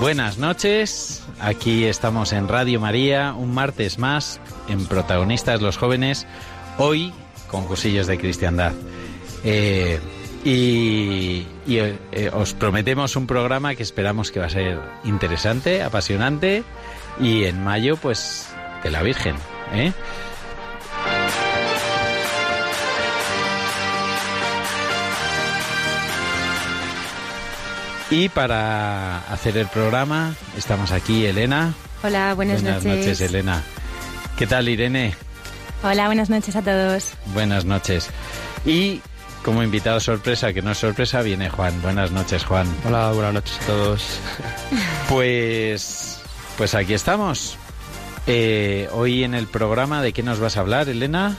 buenas noches, aquí estamos en Radio María, un martes más en Protagonistas los Jóvenes, hoy con cursillos de cristiandad. Eh, y y, eh, os prometemos un programa que esperamos que va a ser interesante, apasionante y en mayo pues de la Virgen. ¿eh? Y para hacer el programa estamos aquí, Elena. Hola, buenas, noches. Elena. ¿Qué tal, Irene? Hola, buenas noches a todos. Buenas noches. Y como invitado sorpresa, que no es sorpresa, viene Juan. Buenas noches, Juan. Hola, buenas noches a todos. Pues, pues aquí estamos. Eh, hoy en el programa, ¿de qué nos vas a hablar, Elena?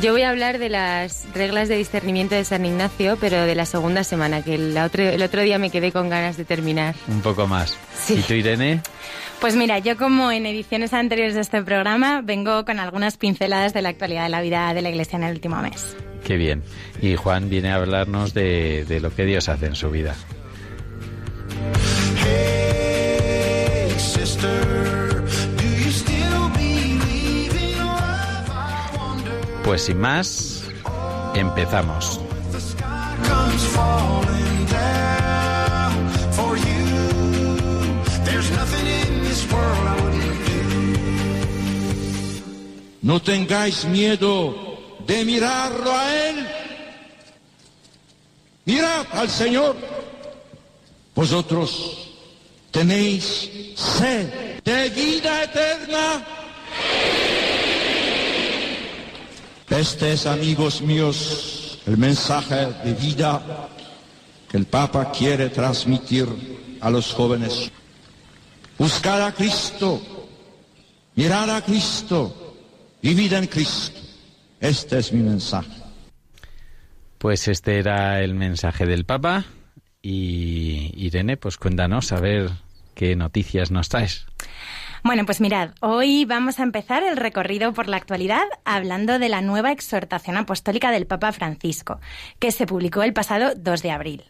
Yo voy a hablar de las reglas de discernimiento de San Ignacio, pero de la segunda semana, que el otro, el otro día me quedé con ganas de terminar. Un poco más. Sí. ¿Y tú, Irene? Pues mira, yo como en ediciones anteriores de este programa, vengo con algunas pinceladas de la actualidad de la vida de la Iglesia en el último mes. Qué bien. Y Juan viene a hablarnos de, de lo que Dios hace en su vida. Hey, world I wouldn't do. No tengáis miedo de mirarlo a Él. Mirad al Señor. Vosotros tenéis sed de vida eterna. Este es, amigos míos, el mensaje de vida que el Papa quiere transmitir a los jóvenes. Buscad a Cristo, mirad a Cristo, vivid en Cristo. Este es mi mensaje. Pues este era el mensaje del Papa. Y Irene, pues cuéntanos a ver qué noticias nos traes. Bueno, pues mirad, hoy vamos a empezar el recorrido por la actualidad hablando de la nueva exhortación apostólica del Papa Francisco, que se publicó el pasado 2 de abril.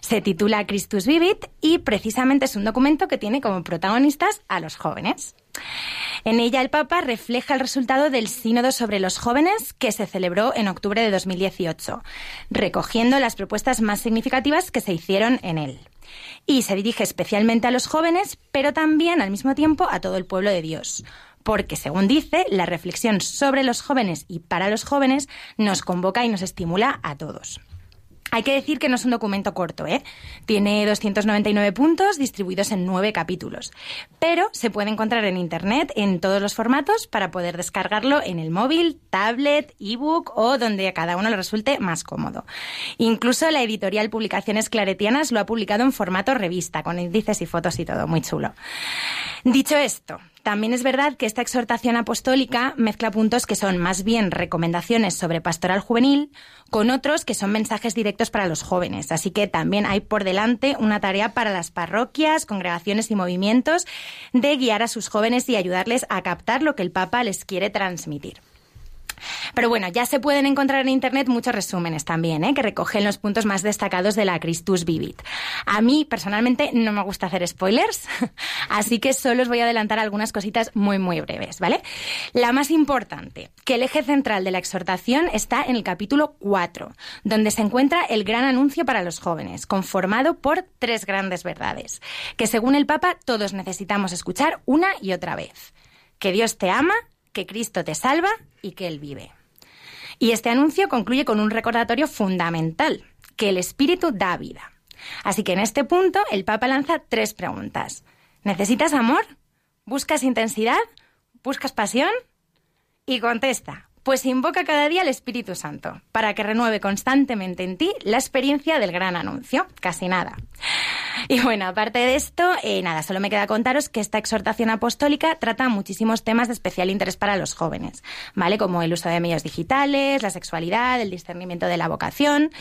Se titula Christus Vivit y precisamente es un documento que tiene como protagonistas a los jóvenes. En ella el Papa refleja el resultado del Sínodo sobre los jóvenes que se celebró en octubre de 2018, recogiendo las propuestas más significativas que se hicieron en él. Y se dirige especialmente a los jóvenes, pero también al mismo tiempo a todo el pueblo de Dios. Porque, según dice, la reflexión sobre los jóvenes y para los jóvenes nos convoca y nos estimula a todos. Hay que decir que no es un documento corto, ¿eh? Tiene 299 puntos distribuidos en nueve capítulos, pero se puede encontrar en Internet en todos los formatos para poder descargarlo en el móvil, tablet, ebook o donde a cada uno le resulte más cómodo. Incluso la editorial Publicaciones Claretianas lo ha publicado en formato revista, con índices y fotos y todo, muy chulo. Dicho esto, también es verdad que esta exhortación apostólica mezcla puntos que son más bien recomendaciones sobre pastoral juvenil con otros que son mensajes directos para los jóvenes. Así que también hay por delante una tarea para las parroquias, congregaciones y movimientos de guiar a sus jóvenes y ayudarles a captar lo que el Papa les quiere transmitir. Pero bueno, ya se pueden encontrar en internet muchos resúmenes también, ¿eh? que recogen los puntos más destacados de la Christus Vivit. A mí, personalmente, no me gusta hacer spoilers, así que solo os voy a adelantar algunas cositas muy, muy breves, ¿vale? La más importante, que el eje central de la exhortación está en el capítulo 4, donde se encuentra el gran anuncio para los jóvenes, conformado por tres grandes verdades, que según el Papa todos necesitamos escuchar una y otra vez. Que Dios te ama, que Cristo te salva y que Él vive. Y este anuncio concluye con un recordatorio fundamental, que el Espíritu da vida. Así que en este punto el Papa lanza tres preguntas. ¿Necesitas amor? ¿Buscas intensidad? ¿Buscas pasión? Y contesta, pues invoca cada día al Espíritu Santo, para que renueve constantemente en ti la experiencia del gran anuncio. Casi nada. Y bueno, aparte de esto, eh, nada, solo me queda contaros que esta exhortación apostólica trata muchísimos temas de especial interés para los jóvenes, ¿vale? Como el uso de medios digitales, la sexualidad, el discernimiento de la vocación.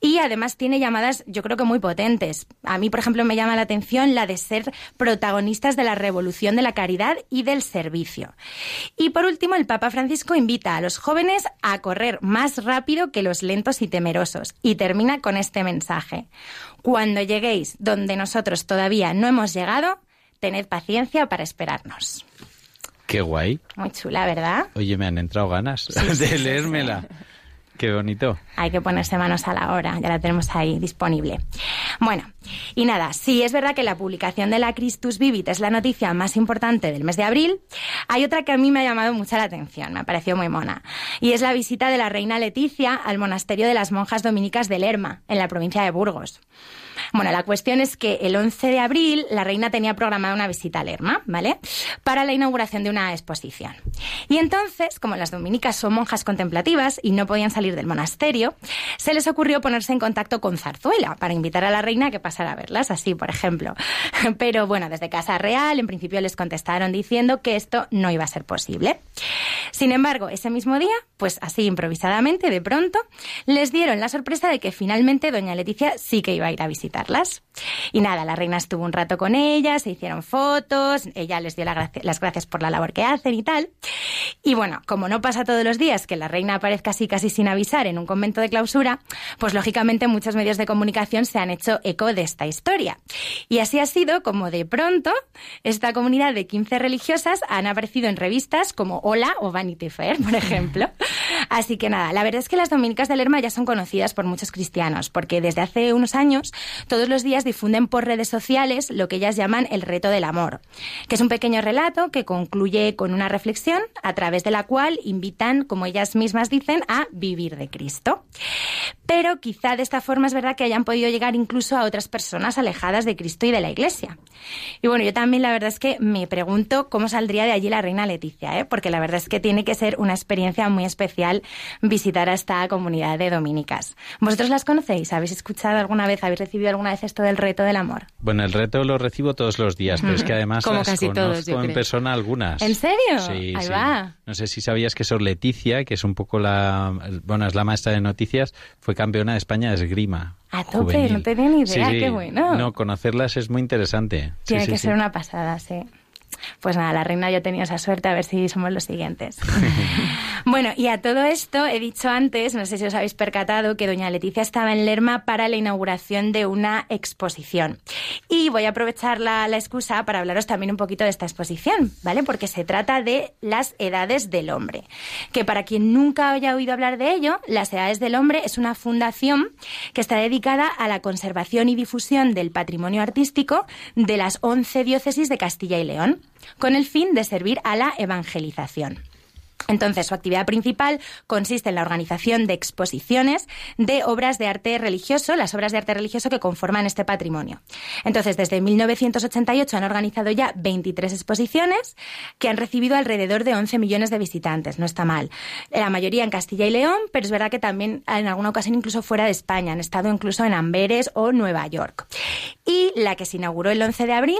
Y además tiene llamadas, yo creo que muy potentes. A mí, por ejemplo, me llama la atención la de ser protagonistas de la revolución de la caridad y del servicio. Y por último, el Papa Francisco invita a los jóvenes a correr más rápido que los lentos y temerosos. Y termina con este mensaje. Cuando lleguéis donde nosotros todavía no hemos llegado, tened paciencia para esperarnos. Qué guay. Muy chula, ¿verdad? Oye, me han entrado ganas de leérmela. Qué bonito. Hay que ponerse manos a la obra, ya la tenemos ahí disponible. Bueno, y nada, sí es verdad que la publicación de la Christus Vivit es la noticia más importante del mes de abril. Hay otra que a mí me ha llamado mucha la atención, me ha parecido muy mona, y es la visita de la reina Leticia al monasterio de las monjas dominicas de Lerma, en la provincia de Burgos. Bueno, la cuestión es que el 11 de abril la reina tenía programada una visita a Lerma, ¿vale? Para la inauguración de una exposición. Y entonces, como las dominicas son monjas contemplativas y no podían salir del monasterio, se les ocurrió ponerse en contacto con Zarzuela para invitar a la reina a que pasara a verlas, así, por ejemplo. Pero bueno, desde Casa Real, en principio les contestaron diciendo que esto no iba a ser posible. Sin embargo, ese mismo día, pues así improvisadamente, de pronto, les dieron la sorpresa de que finalmente doña Leticia sí que iba a ir a visitarlas. Y nada, la reina estuvo un rato con ellas, se hicieron fotos, ella les dio la gracia- las gracias por la labor que hacen y tal. Y bueno, como no pasa todos los días que la reina aparezca así casi sin avisar en un convento de clausura, pues lógicamente muchos medios de comunicación se han hecho eco de esta historia. Y así ha sido como de pronto esta comunidad de 15 religiosas han aparecido en revistas como Hola o Vanity Fair, por ejemplo. Así que nada, la verdad es que las dominicas de Lerma ya son conocidas por muchos cristianos, porque desde hace unos años todos los días difunden por redes sociales lo que ellas llaman el reto del amor, que es un pequeño relato que concluye con una reflexión a través de la cual invitan, como ellas mismas dicen, a vivir de Cristo. Pero quizá de esta forma es verdad que hayan podido llegar incluso a otras personas alejadas de Cristo y de la Iglesia. Y bueno, yo también la verdad es que me pregunto cómo saldría de allí la reina Leticia, ¿eh? porque la verdad es que tiene que ser una experiencia muy especial visitar a esta comunidad de dominicas. ¿Vosotros las conocéis? ¿Habéis escuchado alguna vez, habéis recibido alguna vez esto del reto del amor? Bueno, el reto lo recibo todos los días, pero es que además Como las casi todos, conozco yo en creo. persona algunas. ¿En serio? Sí, Ahí sí. va. No sé si sabías que Sor Leticia, que es un poco la, bueno, es la maestra de noticias, fue campeona de España de esgrima. A tope, juvenil. no tenía ni idea, Sí, sí. qué bueno. No, conocerlas es muy interesante. Tiene sí, que sí. ser una pasada, sí. Pues nada, la reina yo he tenido esa suerte, a ver si somos los siguientes. bueno, y a todo esto he dicho antes, no sé si os habéis percatado, que doña Leticia estaba en Lerma para la inauguración de una exposición. Y voy a aprovechar la, la excusa para hablaros también un poquito de esta exposición, ¿vale? Porque se trata de las edades del hombre. Que para quien nunca haya oído hablar de ello, las edades del hombre es una fundación que está dedicada a la conservación y difusión del patrimonio artístico de las 11 diócesis de Castilla y León, con el fin de servir a la evangelización. Entonces, su actividad principal consiste en la organización de exposiciones de obras de arte religioso, las obras de arte religioso que conforman este patrimonio. Entonces, desde 1988 han organizado ya 23 exposiciones que han recibido alrededor de 11 millones de visitantes. No está mal. La mayoría en Castilla y León, pero es verdad que también en alguna ocasión incluso fuera de España. Han estado incluso en Amberes o Nueva York. Y la que se inauguró el 11 de abril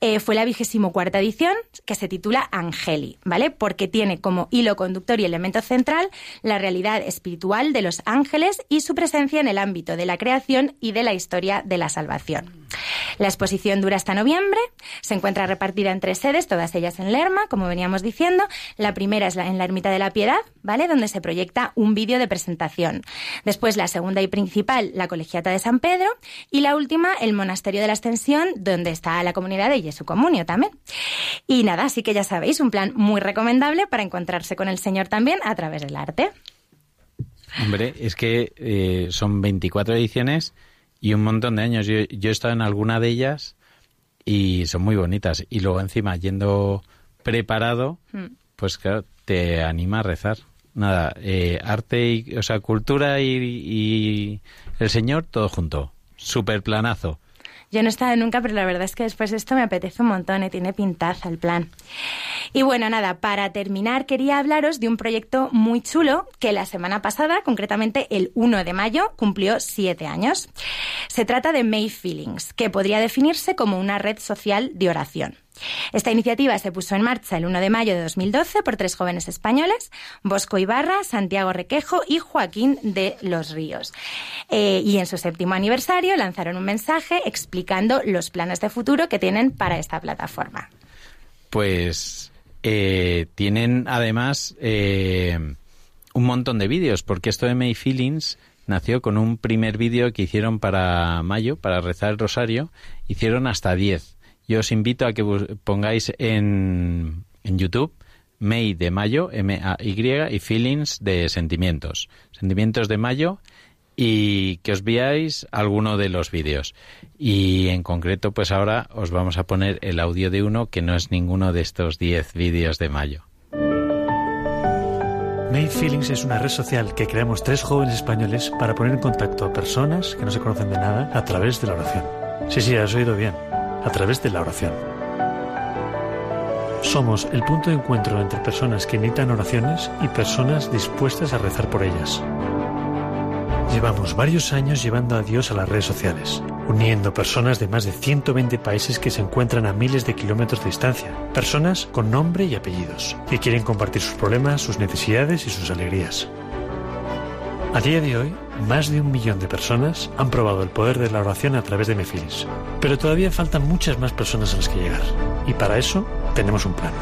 eh, fue la vigésimo cuarta edición, que se titula Angeli, ¿vale? Porque tiene como hilo conductor y elemento central la realidad espiritual de los ángeles y su presencia en el ámbito de la creación y de la historia de la salvación. La exposición dura hasta noviembre, se encuentra repartida en tres sedes, todas ellas en Lerma, como veníamos diciendo. La primera es la- en la Ermita de la Piedad, ¿vale? Donde se proyecta un vídeo de presentación. Después la segunda y principal, la Colegiata de San Pedro. Y la última, el Monasterio de la Ascensión, donde está la comunidad de Jesu Comunio también. Y nada, así que ya sabéis, un plan muy recomendable para encontrarse con el Señor también a través del arte. Hombre, es que eh, son 24 ediciones y un montón de años. Yo, yo he estado en alguna de ellas y son muy bonitas. Y luego encima, yendo preparado, Mm. pues claro, te anima a rezar. Nada, eh, arte, y, o sea, cultura y, y el Señor, todo junto. Super planazo. Yo no he estado nunca, pero la verdad es que después de esto me apetece un montón y tiene pintaza el plan. Y bueno, nada, para terminar quería hablaros de un proyecto muy chulo que la semana pasada, concretamente el 1 de mayo, cumplió siete años. Se trata de May Feelings, que podría definirse como una red social de oración. Esta iniciativa se puso en marcha el 1 de mayo de 2012 por tres jóvenes españoles, Bosco Ibarra, Santiago Requejo y Joaquín de los Ríos. Eh, y en su séptimo aniversario lanzaron un mensaje explicando los planes de futuro que tienen para esta plataforma. Pues eh, tienen además eh, un montón de vídeos, porque esto de May Feelings nació con un primer vídeo que hicieron para mayo, para rezar el rosario. Hicieron hasta 10. Yo os invito a que pongáis en, en YouTube May de mayo, M-A-Y, y Feelings de sentimientos. Sentimientos de mayo y que os veáis alguno de los vídeos. Y en concreto, pues ahora os vamos a poner el audio de uno que no es ninguno de estos 10 vídeos de mayo. Made Feelings es una red social que creamos tres jóvenes españoles para poner en contacto a personas que no se conocen de nada a través de la oración. Sí, sí, has oído bien, a través de la oración. Somos el punto de encuentro entre personas que necesitan oraciones y personas dispuestas a rezar por ellas. Llevamos varios años llevando a Dios a las redes sociales, uniendo personas de más de 120 países que se encuentran a miles de kilómetros de distancia, personas con nombre y apellidos, que quieren compartir sus problemas, sus necesidades y sus alegrías. A día de hoy, más de un millón de personas han probado el poder de la oración a través de Mefilis, pero todavía faltan muchas más personas a las que llegar, y para eso tenemos un plan.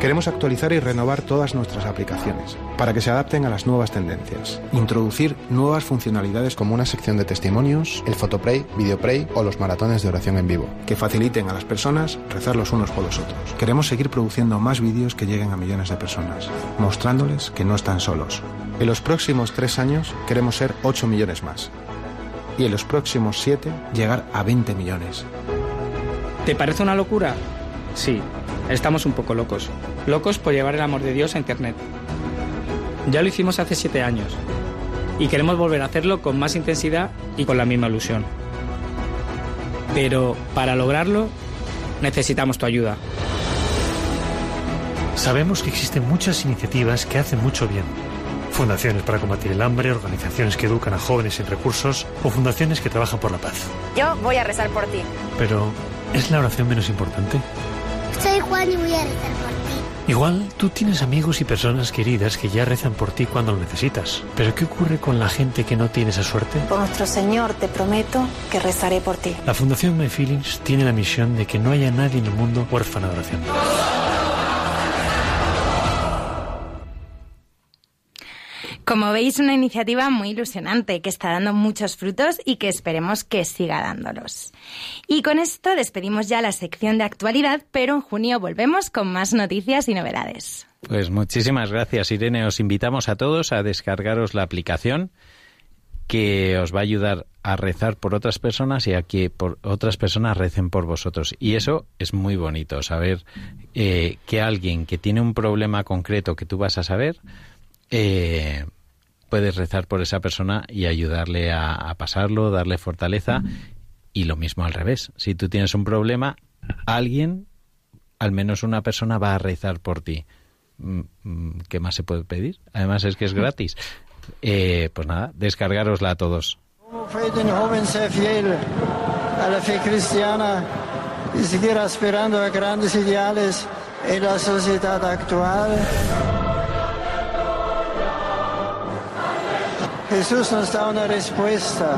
Queremos actualizar y renovar todas nuestras aplicaciones para que se adapten a las nuevas tendencias. Introducir nuevas funcionalidades como una sección de testimonios, el Photopray, Videopray o los maratones de oración en vivo, que faciliten a las personas rezar los unos por los otros. Queremos seguir produciendo más vídeos que lleguen a millones de personas, mostrándoles que no están solos. En los próximos tres años queremos ser 8 millones más. Y en los próximos 7 llegar a 20 millones. ¿Te parece una locura? Sí, estamos un poco locos. Locos por llevar el amor de Dios a Internet. Ya lo hicimos hace siete años y queremos volver a hacerlo con más intensidad y con la misma ilusión. Pero para lograrlo necesitamos tu ayuda. Sabemos que existen muchas iniciativas que hacen mucho bien. Fundaciones para combatir el hambre, organizaciones que educan a jóvenes sin recursos o fundaciones que trabajan por la paz. Yo voy a rezar por ti. Pero, ¿es la oración menos importante? Juan y voy a rezar por ti. Igual tú tienes amigos y personas queridas que ya rezan por ti cuando lo necesitas. Pero ¿qué ocurre con la gente que no tiene esa suerte? Por nuestro Señor te prometo que rezaré por ti. La Fundación My Feelings tiene la misión de que no haya nadie en el mundo huérfano de oración. Como veis, una iniciativa muy ilusionante que está dando muchos frutos y que esperemos que siga dándolos. Y con esto despedimos ya la sección de actualidad, pero en junio volvemos con más noticias y novedades. Pues muchísimas gracias, Irene. Os invitamos a todos a descargaros la aplicación que os va a ayudar a rezar por otras personas y a que por otras personas recen por vosotros. Y eso es muy bonito, saber eh, que alguien que tiene un problema concreto que tú vas a saber, eh, puedes rezar por esa persona y ayudarle a, a pasarlo, darle fortaleza. Y lo mismo al revés. Si tú tienes un problema, alguien, al menos una persona, va a rezar por ti. Mm, mm, ¿Qué más se puede pedir? Además es que es gratis. Eh, pues nada, descargarosla a todos. Un joven ser fiel a la fe cristiana y seguir aspirando a grandes ideales en la sociedad actual. Jesús nos da una respuesta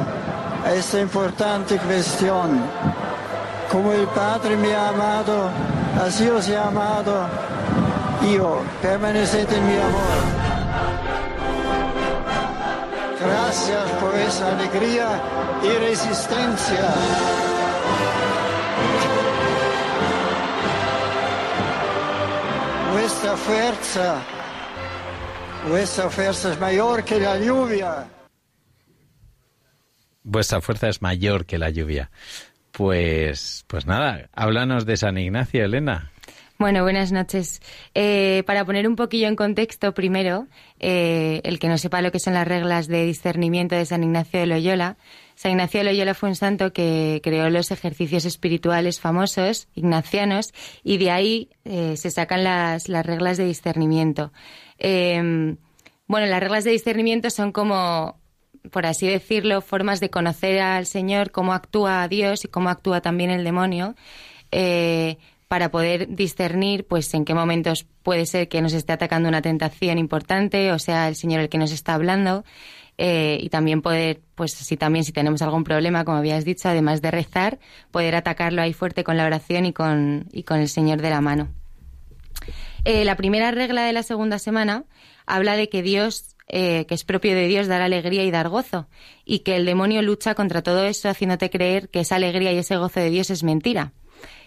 a esta importante cuestión. Como el Padre me ha amado, así os he amado yo. Permaneced en mi amor. Gracias por esa alegría y resistencia. Vuestra fuerza, vuestra fuerza es mayor que la lluvia. Vuestra fuerza es mayor que la lluvia. Pues, pues nada, háblanos de San Ignacio, Elena. Bueno, buenas noches. Eh, para poner un poquillo en contexto, primero, eh, el que no sepa lo que son las reglas de discernimiento de San Ignacio de Loyola, San Ignacio de Loyola fue un santo que creó los ejercicios espirituales famosos, ignacianos, y de ahí eh, se sacan las, las, reglas de discernimiento. Bueno, las reglas de discernimiento son como, por así decirlo, formas de conocer al Señor, cómo actúa Dios y cómo actúa también el demonio para poder discernir pues en qué momentos puede ser que nos esté atacando una tentación importante o sea el Señor el que nos está hablando eh, y también poder pues si también si tenemos algún problema como habías dicho además de rezar poder atacarlo ahí fuerte con la oración y con y con el Señor de la mano eh, la primera regla de la segunda semana habla de que Dios eh, que es propio de Dios dar alegría y dar gozo, y que el demonio lucha contra todo eso haciéndote creer que esa alegría y ese gozo de Dios es mentira.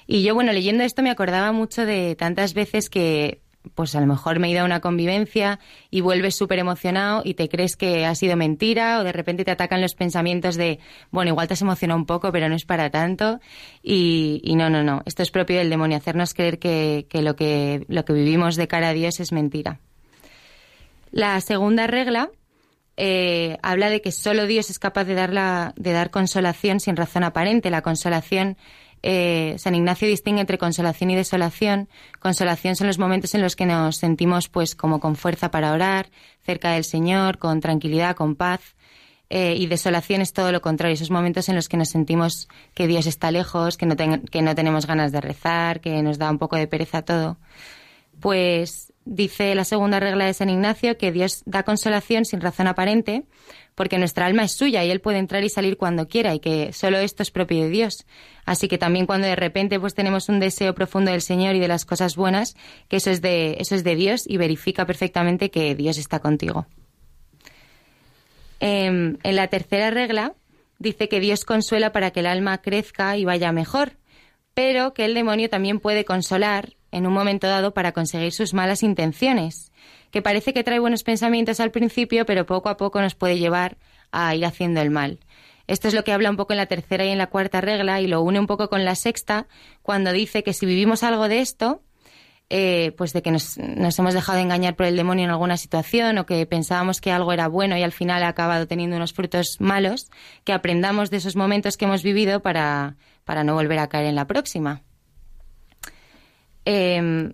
Y yo, bueno, leyendo esto me acordaba mucho de tantas veces que pues a lo mejor me he ido a una convivencia y vuelves súper emocionado y te crees que ha sido mentira o de repente te atacan los pensamientos de, bueno, igual te has emocionado un poco, pero no es para tanto. Y, no, no, no, esto es propio del demonio, hacernos creer que, lo que lo que vivimos de cara a Dios es mentira. La segunda regla eh, habla de que solo Dios es capaz de dar, la, de dar consolación sin razón aparente. La consolación eh, San Ignacio distingue entre consolación y desolación. Consolación son los momentos en los que nos sentimos pues como con fuerza para orar, cerca del Señor, con tranquilidad, con paz. Eh, y desolación es todo lo contrario, esos momentos en los que nos sentimos que Dios está lejos, que no, que no tenemos ganas de rezar, que nos da un poco de pereza todo. Pues dice la segunda regla de San Ignacio que Dios da consolación sin razón aparente, porque nuestra alma es suya y Él puede entrar y salir cuando quiera y que solo esto es propio de Dios. Así que también cuando de repente pues tenemos un deseo profundo del Señor y de las cosas buenas, que eso es de, eso es de Dios y verifica perfectamente que Dios está contigo. Em, en la tercera regla dice que Dios consuela para que el alma crezca y vaya mejor, pero que el demonio también puede consolar en un momento dado para conseguir sus malas intenciones que parece que trae buenos pensamientos al principio, pero poco a poco nos puede llevar a ir haciendo el mal. Esto es lo que habla un poco en la tercera y en la cuarta regla y lo une un poco con la sexta cuando dice que si vivimos algo de esto, eh, pues de que nos, hemos dejado de engañar por el demonio en alguna situación o que pensábamos que algo era bueno y al final ha acabado teniendo unos frutos malos, que aprendamos de esos momentos que hemos vivido para, para no volver a caer en la próxima. Em,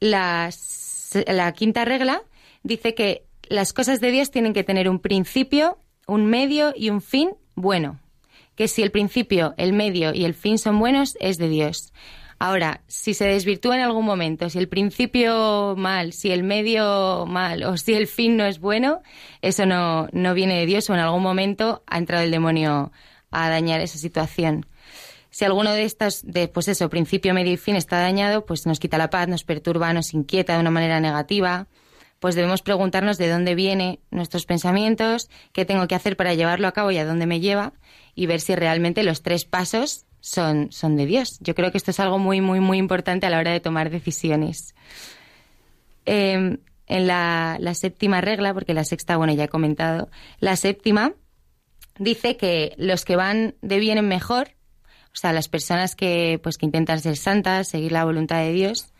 las la quinta regla dice que las cosas de Dios tienen que tener un principio, un medio y un fin bueno. Que si el principio, el medio y el fin son buenos, es de Dios. Ahora, si se desvirtúa en algún momento, si el principio mal, si el medio mal o si el fin no es bueno, eso no, no viene de Dios o en algún momento ha entrado el demonio a dañar esa situación. Si alguno de estos, de, pues eso, principio, medio y fin está dañado, pues nos quita la paz, nos perturba, nos inquieta de una manera negativa, pues debemos preguntarnos de dónde vienen nuestros pensamientos, qué tengo que hacer para llevarlo a cabo y a dónde me lleva, y ver si realmente los tres pasos son, son de Dios. Yo creo que esto es algo muy, muy, muy importante a la hora de tomar decisiones. Em, en la, la séptima regla, porque la sexta, bueno, ya he comentado, la séptima dice que los que van de bien en mejor o sea, las personas que, pues, que intentan ser santas, seguir la voluntad de Dios,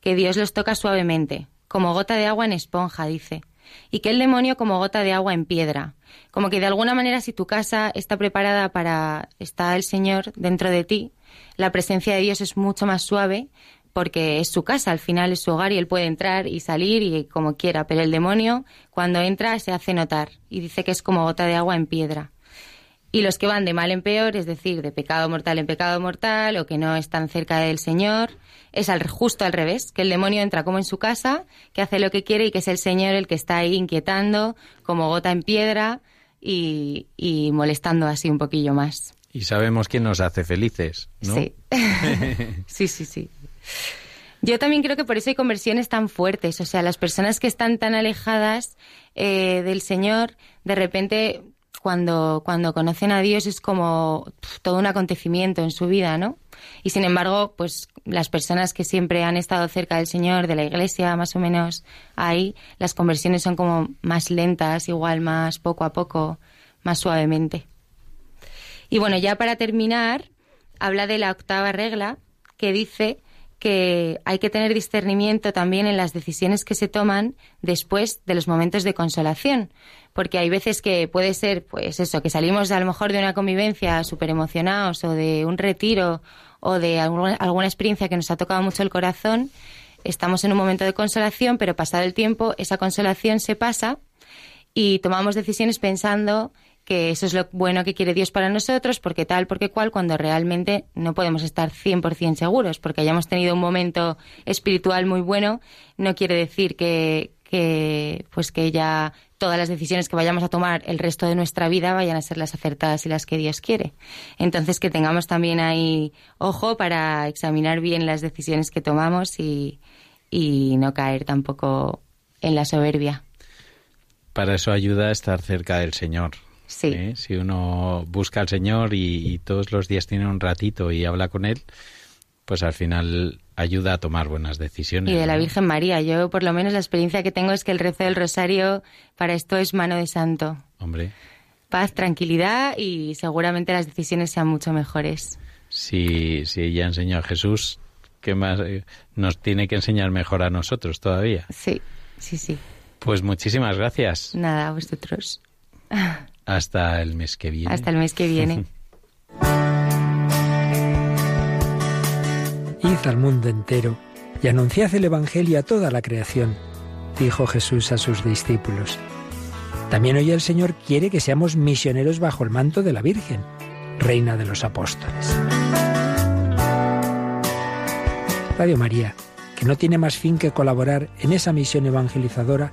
que Dios los toca suavemente, como gota de agua en esponja, dice, y que el demonio como gota de agua en piedra. Como que de alguna manera si tu casa está preparada para está el Señor dentro de ti, la presencia de Dios es mucho más suave porque es su casa, al final es su hogar y él puede entrar y salir y como quiera, pero el demonio cuando entra se hace notar y dice que es como gota de agua en piedra. Y los que van de mal en peor, es decir, de pecado mortal en pecado mortal o que no están cerca del Señor, es al, justo al revés, que el demonio entra como en su casa, que hace lo que quiere y que es el Señor el que está ahí inquietando como gota en piedra y, y molestando así un poquillo más. Y sabemos quién nos hace felices, ¿no? Sí. sí, sí, sí. Yo también creo que por eso hay conversiones tan fuertes. O sea, las personas que están tan alejadas eh, del Señor, de repente, cuando, cuando conocen a Dios es como todo un acontecimiento en su vida, ¿no? Y sin embargo, pues las personas que siempre han estado cerca del Señor, de la iglesia, más o menos ahí, las conversiones son como más lentas, igual más poco a poco, más suavemente. Y bueno, ya para terminar, habla de la octava regla que dice que hay que tener discernimiento también en las decisiones que se toman después de los momentos de consolación, porque hay veces que puede ser, pues eso, que salimos a lo mejor de una convivencia súper emocionados o de un retiro o de alguna, experiencia que nos ha tocado mucho el corazón, estamos en un momento de consolación, pero pasado el tiempo esa consolación se pasa y tomamos decisiones pensando que eso es lo bueno que quiere Dios para nosotros, porque tal, porque cual, cuando realmente no podemos estar 100% seguros, porque hayamos tenido un momento espiritual muy bueno, no quiere decir que, pues que ya todas las decisiones que vayamos a tomar el resto de nuestra vida vayan a ser las acertadas y las que Dios quiere. Entonces, que tengamos también ahí ojo para examinar bien las decisiones que tomamos y, y no caer tampoco en la soberbia. Para eso ayuda a estar cerca del Señor. Sí. ¿eh? Si uno busca al Señor y, y, todos los días tiene un ratito y habla con Él, pues al final ayuda a tomar buenas decisiones. Y de la. Virgen María. Yo, por lo menos, la experiencia que tengo es que el rezo del rosario para esto es mano de santo. Hombre. Paz, tranquilidad y seguramente las decisiones sean mucho mejores. Si, si ella enseñó a Jesús, ¿qué más eh, nos tiene que enseñar mejor a nosotros todavía? Sí, sí, sí. Pues muchísimas gracias. Nada, a vosotros. Hasta el mes que viene. Hasta el mes que viene. Id al mundo entero y anunciad el Evangelio a toda la creación, dijo Jesús a sus discípulos. También hoy el Señor quiere que seamos misioneros bajo el manto de la Virgen, Reina de los Apóstoles. Radio María, que no tiene más fin que colaborar en esa misión evangelizadora,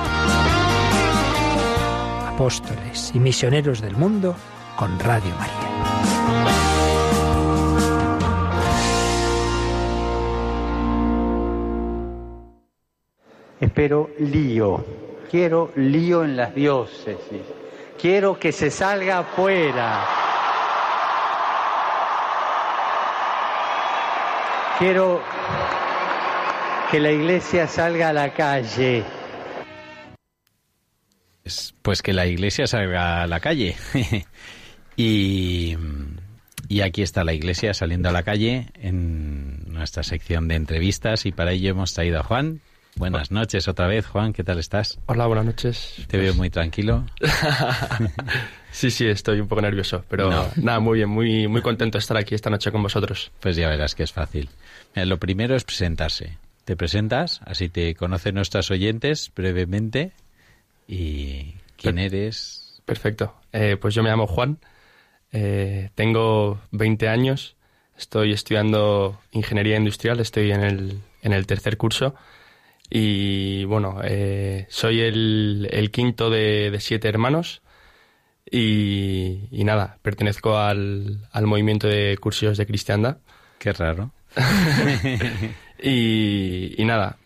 Apóstoles y misioneros del mundo con Radio María. Espero lío. Quiero lío en las diócesis. Quiero que se salga afuera. Quiero que la iglesia salga a la calle. Pues que la iglesia salga a la calle. y, y aquí está la iglesia saliendo a la calle en nuestra sección de entrevistas y para ello hemos traído a Juan. Buenas noches otra vez, Juan, ¿qué tal estás? Hola, buenas noches. Te veo muy tranquilo. sí, sí, estoy un poco nervioso, pero no. nada, muy bien, muy, muy contento de estar aquí esta noche con vosotros. Pues ya verás que es fácil. Mira, lo primero es presentarse. Te presentas, así te conocen nuestros oyentes brevemente y quién Per eres. Perfecto. Eh, pues yo me llamo Juan, eh, tengo 20 años, estoy estudiando ingeniería industrial, estoy en el, en el tercer curso. Y bueno, eh, soy el, el quinto de, de, siete hermanos y, y nada, pertenezco al, al, movimiento de cursillos de cristiandad. Qué raro. y, y, nada,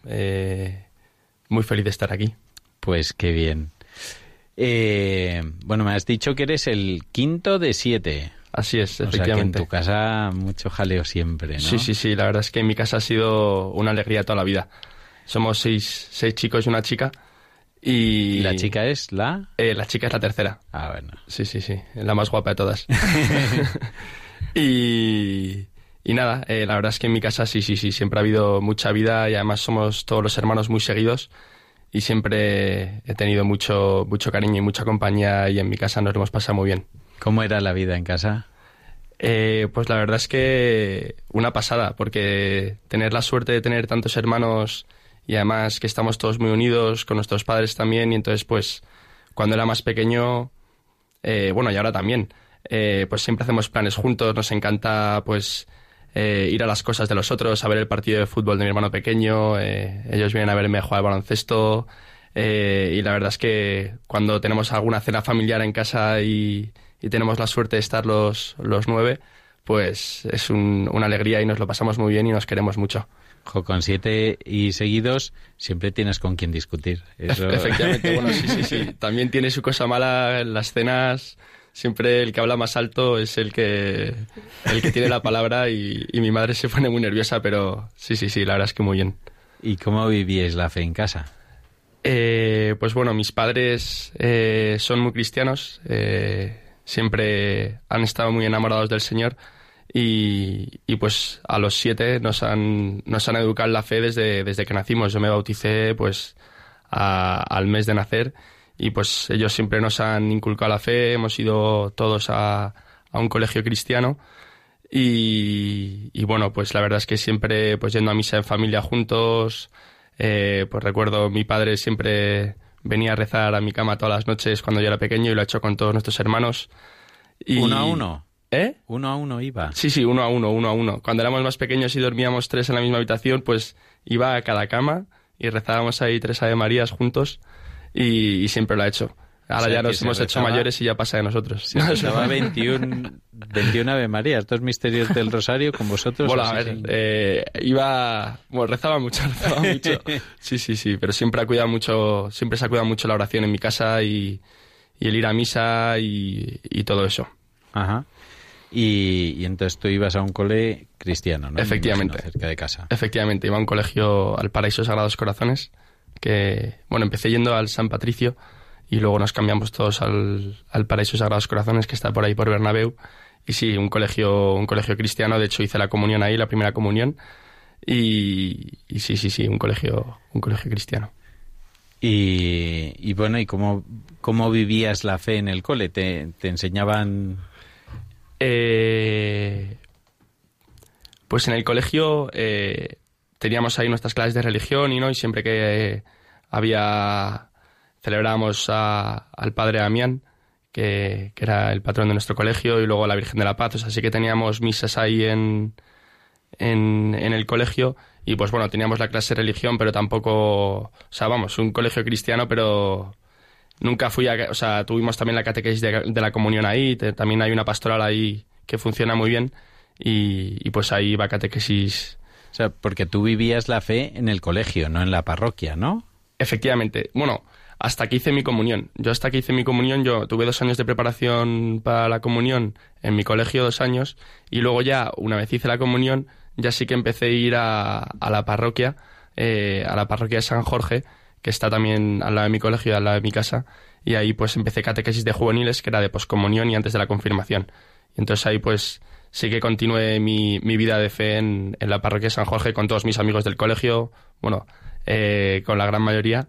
muy feliz de estar aquí. Pues qué bien. Eh, bueno, me has dicho que eres el quinto de siete. Así es, o efectivamente. Sea que en tu casa mucho jaleo siempre, ¿no? Sí, sí, sí. La verdad es que en mi casa ha sido una alegría toda la vida. Somos seis, seis chicos y una chica. Y ¿La chica es la? Eh, la chica es la tercera. Ah, bueno. Sí, sí, sí. La más guapa de todas. y, y nada, eh, la verdad es que en mi casa sí, sí, sí. Siempre ha habido mucha vida y además somos todos los hermanos muy seguidos. Y siempre he tenido mucho, mucho cariño y mucha compañía y en mi casa nos lo hemos pasado muy bien. ¿Cómo era la vida en casa? Eh, pues la verdad es que una pasada, porque tener la suerte de tener tantos hermanos y además que estamos todos muy unidos con nuestros padres también y entonces pues cuando era más pequeño, eh, bueno y ahora también, eh, pues siempre hacemos planes juntos, nos encanta pues eh, ir a las cosas de los otros, a ver el partido de fútbol de mi hermano pequeño, eh, ellos vienen a verme jugar al baloncesto eh, y la verdad es que cuando tenemos alguna cena familiar en casa y, y tenemos la suerte de estar los, los nueve, pues es un- una alegría y nos lo pasamos muy bien y nos queremos mucho. Jo, con siete y seguidos siempre tienes con quien discutir. Eso- Efectivamente, bueno, sí, sí, sí. También tiene su cosa mala en las cenas. Siempre el que habla más alto es el que, el que tiene la palabra y, y mi madre se pone muy nerviosa, pero sí, sí, sí, la verdad es que muy bien. ¿Y cómo vivíais la fe en casa? Eh, pues bueno, mis padres eh, son muy cristianos, eh, siempre han estado muy enamorados del Señor y, y, pues a los siete nos han, nos han educado en la fe desde, desde que nacimos. Yo me bauticé pues a- al mes de nacer y pues ellos siempre nos han inculcado la fe, hemos ido todos a, a un colegio cristiano y, y bueno, pues la verdad es que siempre pues yendo a misa en familia juntos, eh, pues recuerdo mi padre siempre venía a rezar a mi cama todas las noches cuando yo era pequeño y lo ha hecho con todos nuestros hermanos. Y... ¿Uno a uno? ¿Eh? Uno a uno iba. Sí, sí, uno a uno, uno a uno. Cuando éramos más pequeños y dormíamos tres en la misma habitación, pues iba a cada cama y rezábamos ahí tres Ave Marías juntos y, y siempre lo ha hecho. Ahora ya nos hemos hecho mayores y ya pasa de nosotros. Se rezaba 21, 21 Ave Marías, dos misterios del Rosario con vosotros. Bueno, a ver, sin- eh, iba... Bueno, rezaba mucho, rezaba mucho. Sí, sí, sí, pero siempre ha cuidado mucho, siempre se ha cuidado mucho la oración en mi casa y, y el ir a misa y, y todo eso. Ajá. Y, y entonces tú ibas a un cole cristiano, ¿no? Me Efectivamente. imagino, cerca de casa. Efectivamente, iba a un colegio al Paraíso Sagrados Corazones, que, bueno, empecé yendo al San Patricio y luego nos cambiamos todos al, al Paraíso Sagrados Corazones, que está por ahí por Bernabéu. Y sí, un colegio, un colegio cristiano, de hecho hice la comunión ahí, la primera comunión. Y, y sí, sí, sí, un colegio, un colegio cristiano. Y, y bueno, ¿y cómo, cómo vivías la fe en el cole? ¿Te, te enseñaban...? Eh, pues en el colegio eh, teníamos ahí nuestras clases de religión y no y siempre que había celebrábamos a- al padre Damián que, que era el patrón de nuestro colegio y luego a la Virgen de la Paz así que teníamos misas ahí en, en, en el colegio y pues bueno teníamos la clase de religión pero tampoco o sea vamos un colegio cristiano pero Nunca fui a... O sea, tuvimos también la catequesis de, de la comunión ahí, te- también hay una pastoral ahí que funciona muy bien y, y pues ahí va catequesis. O sea, porque tú vivías la fe en el colegio, no en la parroquia, ¿no? Efectivamente. Bueno, hasta que hice mi comunión. Yo hasta que hice mi comunión, yo tuve dos años de preparación para la comunión en mi colegio, dos años, y luego ya, una vez hice la comunión, ya sí que empecé a ir a, a la parroquia, eh, a la parroquia de San Jorge, que está también al lado de mi colegio y al lado de mi casa, y ahí pues empecé catequesis de juveniles, que era de poscomunión y antes de la confirmación. Y entonces ahí pues sí que continué mi, mi vida de fe en, la parroquia de San Jorge con todos mis amigos del colegio, bueno, eh, con la gran mayoría.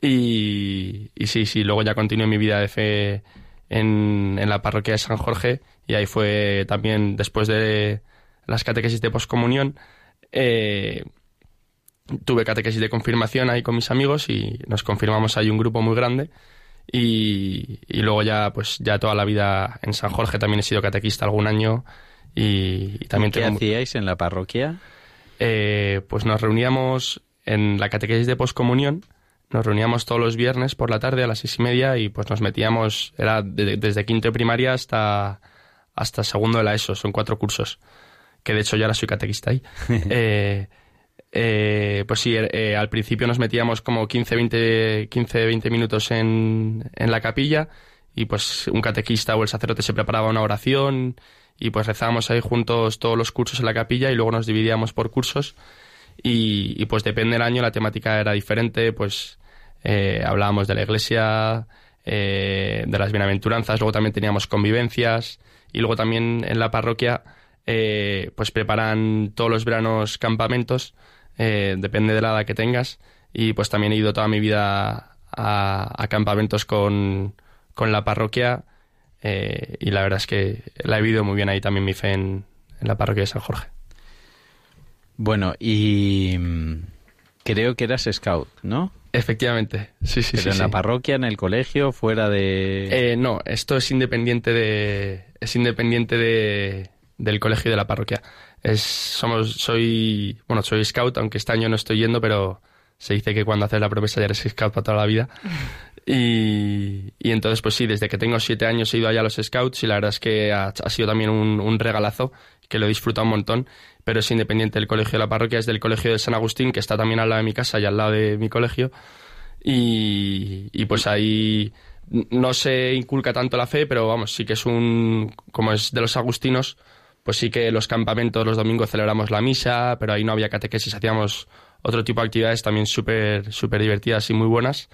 Y, y sí, sí, luego ya continué mi vida de fe en, en la parroquia de San Jorge y ahí fue también después de las catequesis de poscomunión. Eh, tuve catequesis de confirmación ahí con mis amigos y nos confirmamos ahí un grupo muy grande y, y luego ya pues ya toda la vida en San Jorge también he sido catequista algún año y, y también ¿Qué tengo- hacíais en la parroquia? eh, pues nos reuníamos en la catequesis de poscomunión, nos reuníamos todos los viernes por la tarde a las seis y media y pues nos metíamos, era de- desde quinto de primaria hasta, hasta segundo de la ESO, son cuatro cursos, que de hecho yo ahora soy catequista ahí. Eh, eh, pues sí, eh, al principio nos metíamos como 15, 20, 15, 20 minutos en, en la capilla y pues un catequista o el sacerdote se preparaba una oración y pues rezábamos ahí juntos todos los cursos en la capilla y luego nos dividíamos por cursos. Y, y, pues depende del año la temática era diferente, pues eh, hablábamos de la iglesia, eh, de las bienaventuranzas, luego también teníamos convivencias y luego también en la parroquia eh, pues preparan todos los veranos campamentos, eh, depende de la edad que tengas. Y pues también he ido toda mi vida a, a campamentos con, con la parroquia eh, y la verdad es que la he vivido muy bien ahí también mi fe en, en la parroquia de San Jorge. Bueno, y mm, creo que eras scout, ¿no? Efectivamente, sí, sí, Pero sí. en la parroquia, en el colegio, fuera de... Eh, no, esto es independiente de es independiente de del colegio y de la parroquia. Es somos soy bueno soy scout aunque este año no estoy yendo pero se dice que cuando haces la promesa ya eres scout para toda la vida. Y, y entonces pues sí desde que tengo siete años he ido allá a los scouts y la verdad es que ha, sido también un, un regalazo que lo he disfrutado un montón. Pero es independiente del colegio de la parroquia es del colegio de San Agustín que está también al lado de mi casa y al lado de mi colegio. Y, y pues ahí no se inculca tanto la fe, pero vamos, sí que es un, como es de los agustinos, pues sí que los campamentos los domingos celebramos la misa, pero ahí no había catequesis, hacíamos otro tipo de actividades también súper súper divertidas y muy buenas.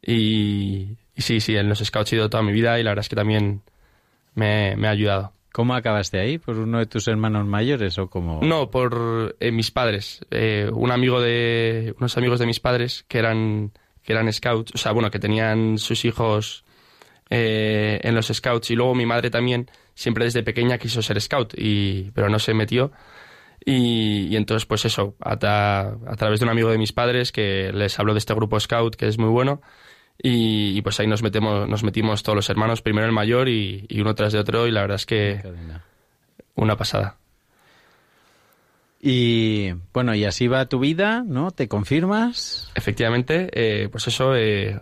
Y, y sí, sí, en los scouts he ido toda mi vida y la verdad es que también me, me ha ayudado. ¿Cómo acabaste ahí? ¿Por uno de tus hermanos mayores o como...? No, por eh, mis padres. Eh, un amigo de, unos amigos de mis padres que eran, que eran scouts, o sea, bueno, que tenían sus hijos eh, en los scouts y luego mi madre también siempre desde pequeña quiso ser scout y pero no se metió y, y entonces pues eso a, ta- a través de un amigo de mis padres que les habló de este grupo scout que es muy bueno y, y, pues ahí nos metemos nos metimos todos los hermanos primero el mayor y, y uno tras de otro y la verdad es que una pasada Y bueno, y así va tu vida, ¿no? ¿Te confirmas? Efectivamente, eh, pues eso, eh,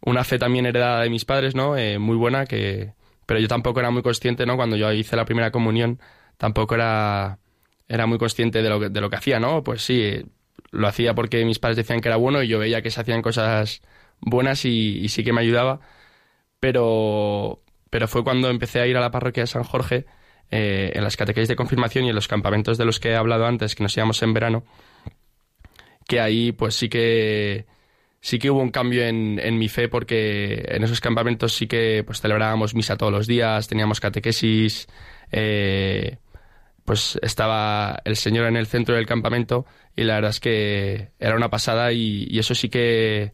una fe también heredada de mis padres, ¿no? Eh, muy buena, que pero yo tampoco era muy consciente, ¿no? Cuando yo hice la primera comunión, tampoco era, era muy consciente de lo, que, de lo que hacía, ¿no? Pues sí, lo hacía porque mis padres decían que era bueno y yo veía que se hacían cosas buenas y, y sí que me ayudaba, pero, pero fue cuando empecé a ir a la parroquia de San Jorge, eh, en las catequesis de confirmación y en los campamentos de los que he hablado antes, que nos íbamos en verano, que ahí pues sí que sí que hubo un cambio en, en mi fe porque en esos campamentos sí que pues celebrábamos misa todos los días, teníamos catequesis, eh, pues estaba el Señor en el centro del campamento y la verdad es que era una pasada y, eso sí que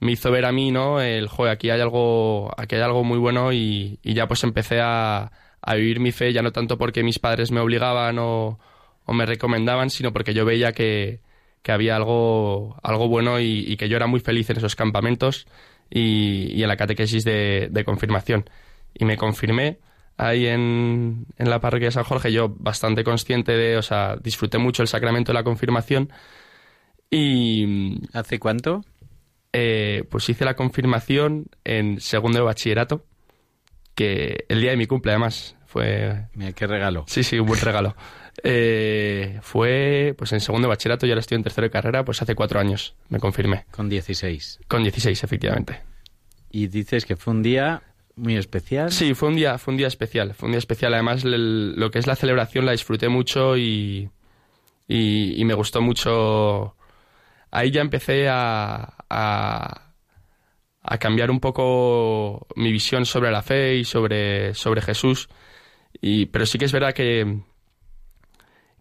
me hizo ver a mí, ¿no? El, joder, aquí hay algo, aquí hay algo muy bueno y, ya pues empecé a, a vivir mi fe, ya no tanto porque mis padres me obligaban o, o me recomendaban, sino porque yo veía que, que había algo, algo bueno y, que yo era muy feliz en esos campamentos y, y en la catequesis de, de confirmación. Y me confirmé ahí en, en la parroquia de San Jorge, yo bastante consciente de, o sea, disfruté mucho el sacramento de la confirmación. Y... ¿Hace cuánto? Eh, pues hice la confirmación en segundo de bachillerato, que el día de mi cumple además fue... Mira, qué regalo. Sí, sí, un buen regalo. Eh, fue pues en segundo de bachillerato y ahora estoy en tercero de carrera, pues hace cuatro años me confirmé. Con 16. Con 16, efectivamente. Y dices que fue un día muy especial. Sí, fue un día, fue un día especial, fue un día especial. Además, el- lo que es la celebración la disfruté mucho y, y, y me gustó mucho. Ahí ya empecé a, a, a cambiar un poco mi visión sobre la fe y sobre, sobre Jesús. Y, pero sí que es verdad que,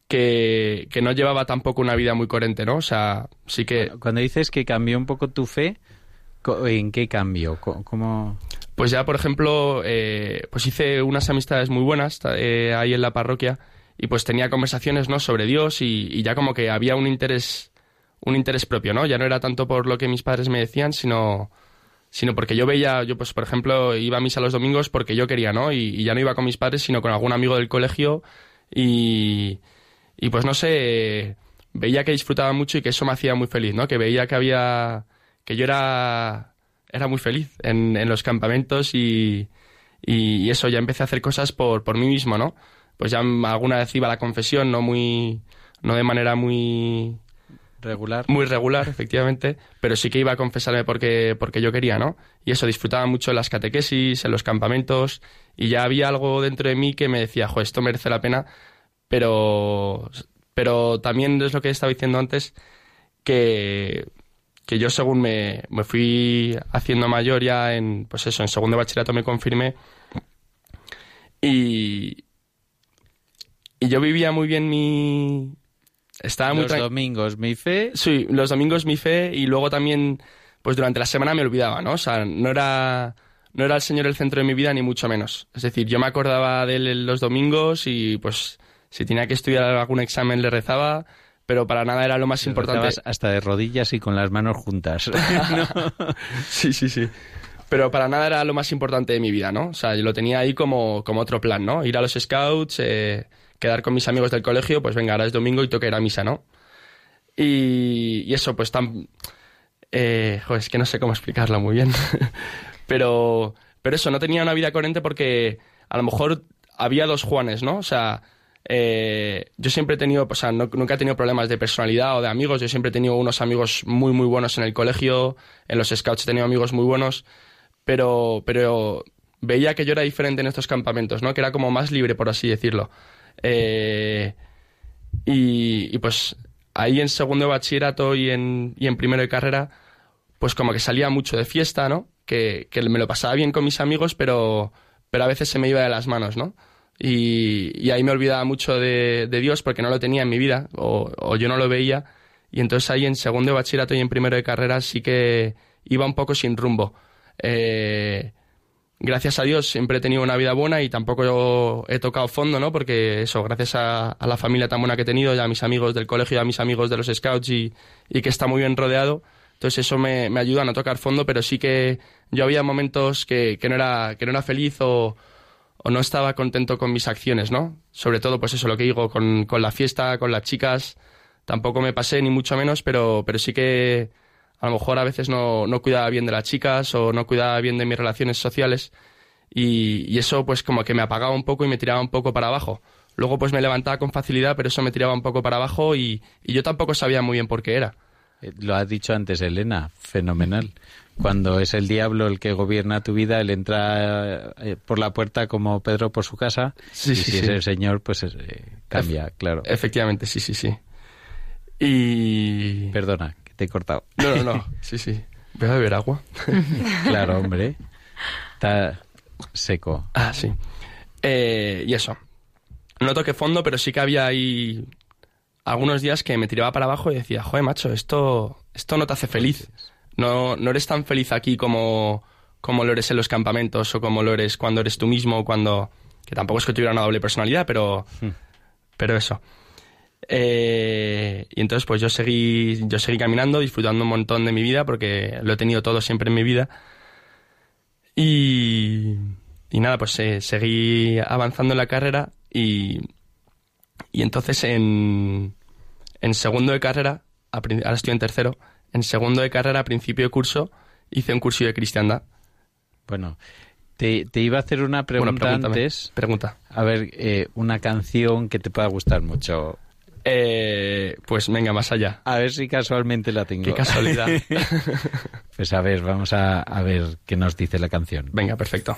que, que no llevaba tampoco una vida muy coherente, ¿no? O sea, sí que... Cuando dices que cambió un poco tu fe, ¿en qué cambio? Co- ¿Cómo...? Pues ya, por ejemplo, eh, pues hice unas amistades muy buenas eh, ahí en la parroquia y pues tenía conversaciones, ¿no? Sobre Dios y, ya como que había un interés, un interés propio, ¿no? Ya no era tanto por lo que mis padres me decían, sino, sino porque yo veía, yo pues por ejemplo iba a misa los domingos porque yo quería, ¿no? Y, y ya no iba con mis padres, sino con algún amigo del colegio y, y pues no sé, veía que disfrutaba mucho y que eso me hacía muy feliz, ¿no? Que veía que había, que yo era, era muy feliz en, en los campamentos y, y, eso, ya empecé a hacer cosas por, por mí mismo, ¿no? Pues ya alguna vez iba a la confesión, no muy, no de manera muy, Regular. muy regular, efectivamente, pero sí que iba a confesarme porque, porque yo quería, ¿no? Y eso, disfrutaba mucho en las catequesis, en los campamentos, y ya había algo dentro de mí que me decía, jo, esto merece la pena, pero, pero también es lo que estaba diciendo antes, que, que yo según me, me fui haciendo mayor ya en, pues eso, en segundo de bachillerato me confirmé, y, y yo vivía muy bien mi... Estaba muy Los domingos, mi fe. Sí, los domingos mi fe y luego también, pues durante la semana me olvidaba, ¿no? O sea, no era, no era el Señor el centro de mi vida, ni mucho menos. Es decir, yo me acordaba de él los domingos y pues si tenía que estudiar algún examen le rezaba, pero para nada era lo más importante. hasta de rodillas y con las manos juntas. sí, sí, sí. Pero para nada era lo más importante de mi vida, ¿no? O sea, yo lo tenía ahí como, como otro plan, ¿no? Ir a los scouts, eh, quedar con mis amigos del colegio, pues venga, ahora es domingo y toca ir a misa, ¿no? Y, y eso, pues tan... Eh, joder, es que no sé cómo explicarlo muy bien. pero, pero eso, no tenía una vida coherente porque a lo mejor había dos Juanes, ¿no? O sea, eh, yo siempre he tenido, o sea, no- nunca he tenido problemas de personalidad o de amigos. Yo siempre he tenido unos amigos muy, muy buenos en el colegio. En los scouts he tenido amigos muy buenos. Pero, pero veía que yo era diferente en estos campamentos, ¿no? Que era como más libre, por así decirlo. Eh, y, y pues ahí en segundo de bachillerato y en, y en primero de carrera, pues como que salía mucho de fiesta, ¿no? Que, que me lo pasaba bien con mis amigos, pero, pero a veces se me iba de las manos, ¿no? Y, y ahí me olvidaba mucho de, de Dios porque no lo tenía en mi vida o, o yo no lo veía. Y entonces ahí en segundo de bachillerato y en primero de carrera sí que iba un poco sin rumbo. Eh, gracias a Dios siempre he tenido una vida buena y tampoco he tocado fondo, ¿no? Porque eso, gracias a, a la familia tan buena que he tenido y a mis amigos del colegio y a mis amigos de los scouts y, y que está muy bien rodeado, entonces eso me, me ayuda a no tocar fondo, pero sí que yo había momentos que, que no, era, que no era feliz o, o no estaba contento con mis acciones, ¿no? Sobre todo, pues eso, lo que digo, con, con la fiesta, con las chicas, tampoco me pasé ni mucho menos, pero, pero sí que a lo mejor a veces no, no cuidaba bien de las chicas o no cuidaba bien de mis relaciones sociales y, eso pues como que me apagaba un poco y me tiraba un poco para abajo. Luego pues me levantaba con facilidad, pero eso me tiraba un poco para abajo y, y yo tampoco sabía muy bien por qué era. Eh, Lo ha dicho antes Elena, fenomenal. Cuando es el diablo el que gobierna tu vida, él entra eh, por la puerta como Pedro por su casa. Sí, y sí, si es sí. el Señor, pues eh, cambia, claro. Efectivamente, sí, sí, sí. Y... Perdona, que te he cortado. No, no, no, sí, sí. Voy a beber agua. claro, hombre. Está seco. Ah, sí. Eh, y eso. No toqué fondo, pero sí que había ahí algunos días que me tiraba para abajo y decía, joder, macho, esto, esto no te hace feliz. No, no eres tan feliz aquí como, como lo eres en los campamentos o como lo eres cuando eres tú mismo, cuando... Que tampoco es que tuviera una doble personalidad, pero... Pero eso. Eh, y entonces pues yo seguí, yo seguí caminando, disfrutando un montón de mi vida, porque lo he tenido todo siempre en mi vida. Y, y nada, pues eh, seguí avanzando en la carrera y, y entonces en, en segundo de carrera, ahora estoy en tercero, en segundo de carrera, a principio de curso, hice un curso de cristiandad. Bueno, te, te iba a hacer una pregunta pregúntame. antes. Pregunta. A ver, eh, una canción que te pueda gustar mucho. Eh, pues venga, más allá. A ver si casualmente la tengo. Qué casualidad. pues a ver, vamos a, a ver qué nos dice la canción. Venga, perfecto.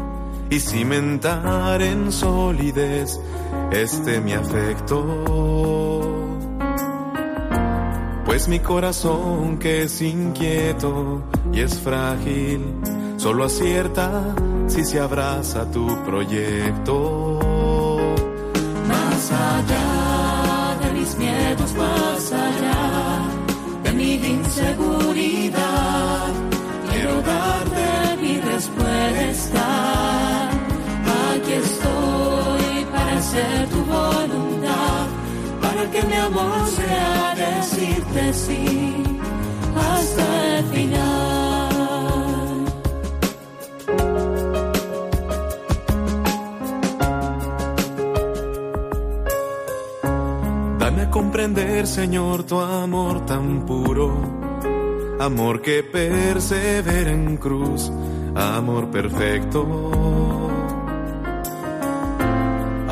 y cimentar en solidez este mi afecto. Pues mi corazón que es inquieto y es frágil, solo acierta si se abraza tu proyecto. Amor sea decirte sí hasta el final. Dame a comprender, Señor, tu amor tan puro, amor que persevera en cruz, amor perfecto.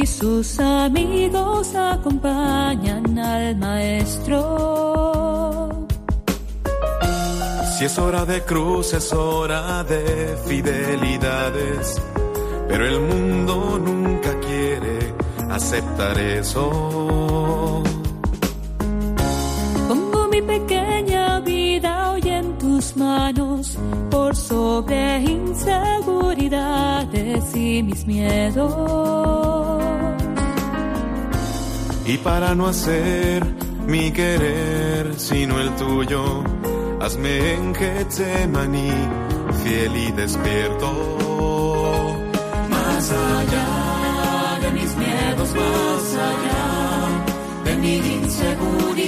y sus amigos acompañan al maestro. Si es hora de cruz, es hora de fidelidades, pero el mundo nunca quiere aceptar eso. Pongo mi pequeña vida hoy en tus manos sobre inseguridades y mis miedos. Y para no hacer mi querer sino el tuyo, hazme en Getsemaní fiel y despierto. Más allá de mis miedos, más allá de mi inseguridad,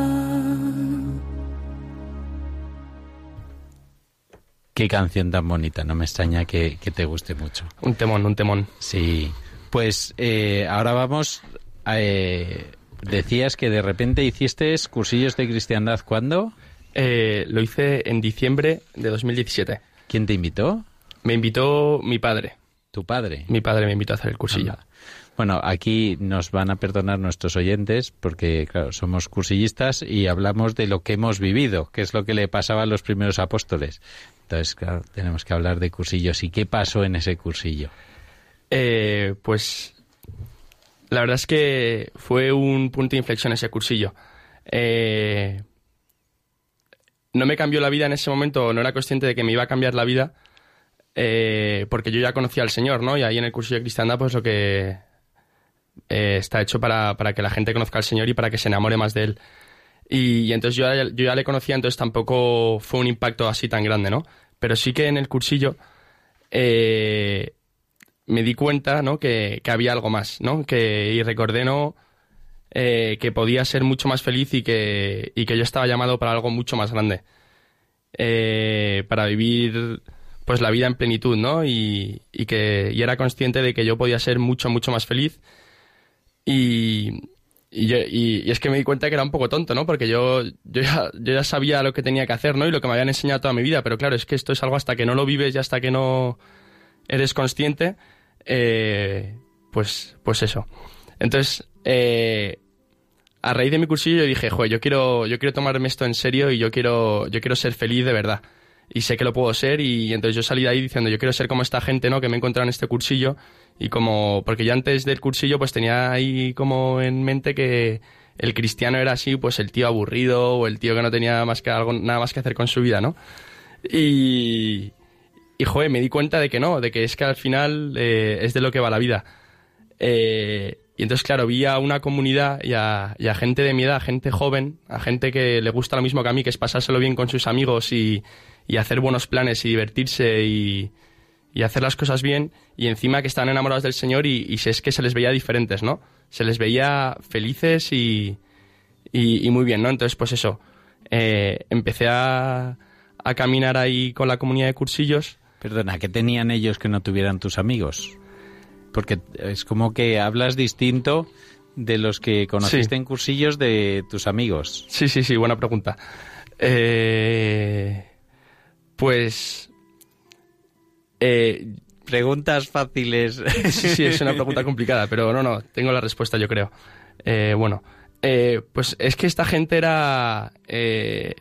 Qué canción tan bonita, no me extraña que, que te guste mucho. Un temón, un temón. Sí, pues eh, ahora vamos. a, eh, decías que de repente hiciste cursillos de cristiandad, ¿cuándo? Eh, lo hice en diciembre de 2017. ¿Quién te invitó? Me invitó mi padre. ¿Tu padre? Mi padre me invitó a hacer el cursillo. Anda. Bueno, aquí nos van a perdonar nuestros oyentes porque, claro, somos cursillistas y hablamos de lo que hemos vivido, que es lo que le pasaba a los primeros apóstoles. Entonces, claro, tenemos que hablar de cursillos. ¿Y qué pasó en ese cursillo? Eh, pues la verdad es que fue un punto de inflexión ese cursillo. Eh, no me cambió la vida en ese momento, no era consciente de que me iba a cambiar la vida, eh, porque yo ya conocía al Señor, ¿no? Y ahí en el cursillo de cristiandad, pues lo que eh, está hecho para, para, que la gente conozca al Señor y para que se enamore más de Él. Y, entonces yo, yo, ya le conocía, entonces tampoco fue un impacto así tan grande, ¿no? Pero sí que en el cursillo eh, me di cuenta, ¿no? Que, que, había algo más, ¿no? Que, y recordé, ¿no? Eh, que podía ser mucho más feliz y que, y que yo estaba llamado para algo mucho más grande. Para vivir pues la vida en plenitud, ¿no? Y, y que y era consciente de que yo podía ser mucho, mucho más feliz. Y, y, y, es que me di cuenta que era un poco tonto, ¿no? Porque yo, yo, ya, yo ya sabía lo que tenía que hacer, ¿no? Y lo que me habían enseñado toda mi vida. Pero claro, es que esto es algo hasta que no lo vives y hasta que no eres consciente, eh, pues, pues eso. Entonces, eh, a raíz de mi cursillo yo dije, joder, yo quiero, yo quiero tomarme esto en serio y yo quiero, yo quiero ser feliz de verdad. Y sé que lo puedo ser y entonces yo salí de ahí diciendo yo quiero ser como esta gente, ¿no? Que me he encontrado en este cursillo y como, porque yo antes del cursillo pues tenía ahí como en mente que el cristiano era así, pues el tío aburrido o el tío que no tenía más que algo, nada más que hacer con su vida, ¿no? Y, y joder, me di cuenta de que no, de que es que al final eh, es de lo que va la vida. Eh, y entonces, claro, vi a una comunidad y a, y a gente de mi edad, a gente joven, a gente que le gusta lo mismo que a mí, que es pasárselo bien con sus amigos y, y hacer buenos planes y divertirse y, y hacer las cosas bien y encima que están enamorados del Señor y, y es que se les veía diferentes, ¿no? Se les veía felices y, y, y muy bien, ¿no? Entonces, pues eso, eh, empecé a, a caminar ahí con la comunidad de cursillos. Perdona, ¿qué tenían ellos que no tuvieran tus amigos? Porque es como que hablas distinto de los que conociste Sí. en cursillos de tus amigos. Sí, sí, sí, buena pregunta. Eh, pues... eh, Preguntas fáciles. Sí, sí, es una pregunta complicada, pero no, no, tengo la respuesta, yo creo. Eh, bueno, eh, pues es que esta gente era... eh,